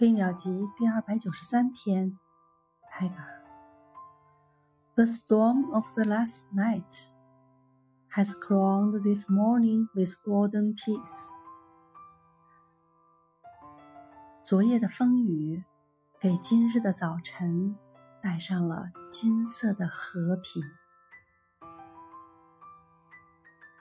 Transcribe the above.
飞鸟集第二百九十三篇，Tiger。The storm of the last night has crowned this morning with golden peace。昨夜的风雨给今日的早晨带上了金色的和平。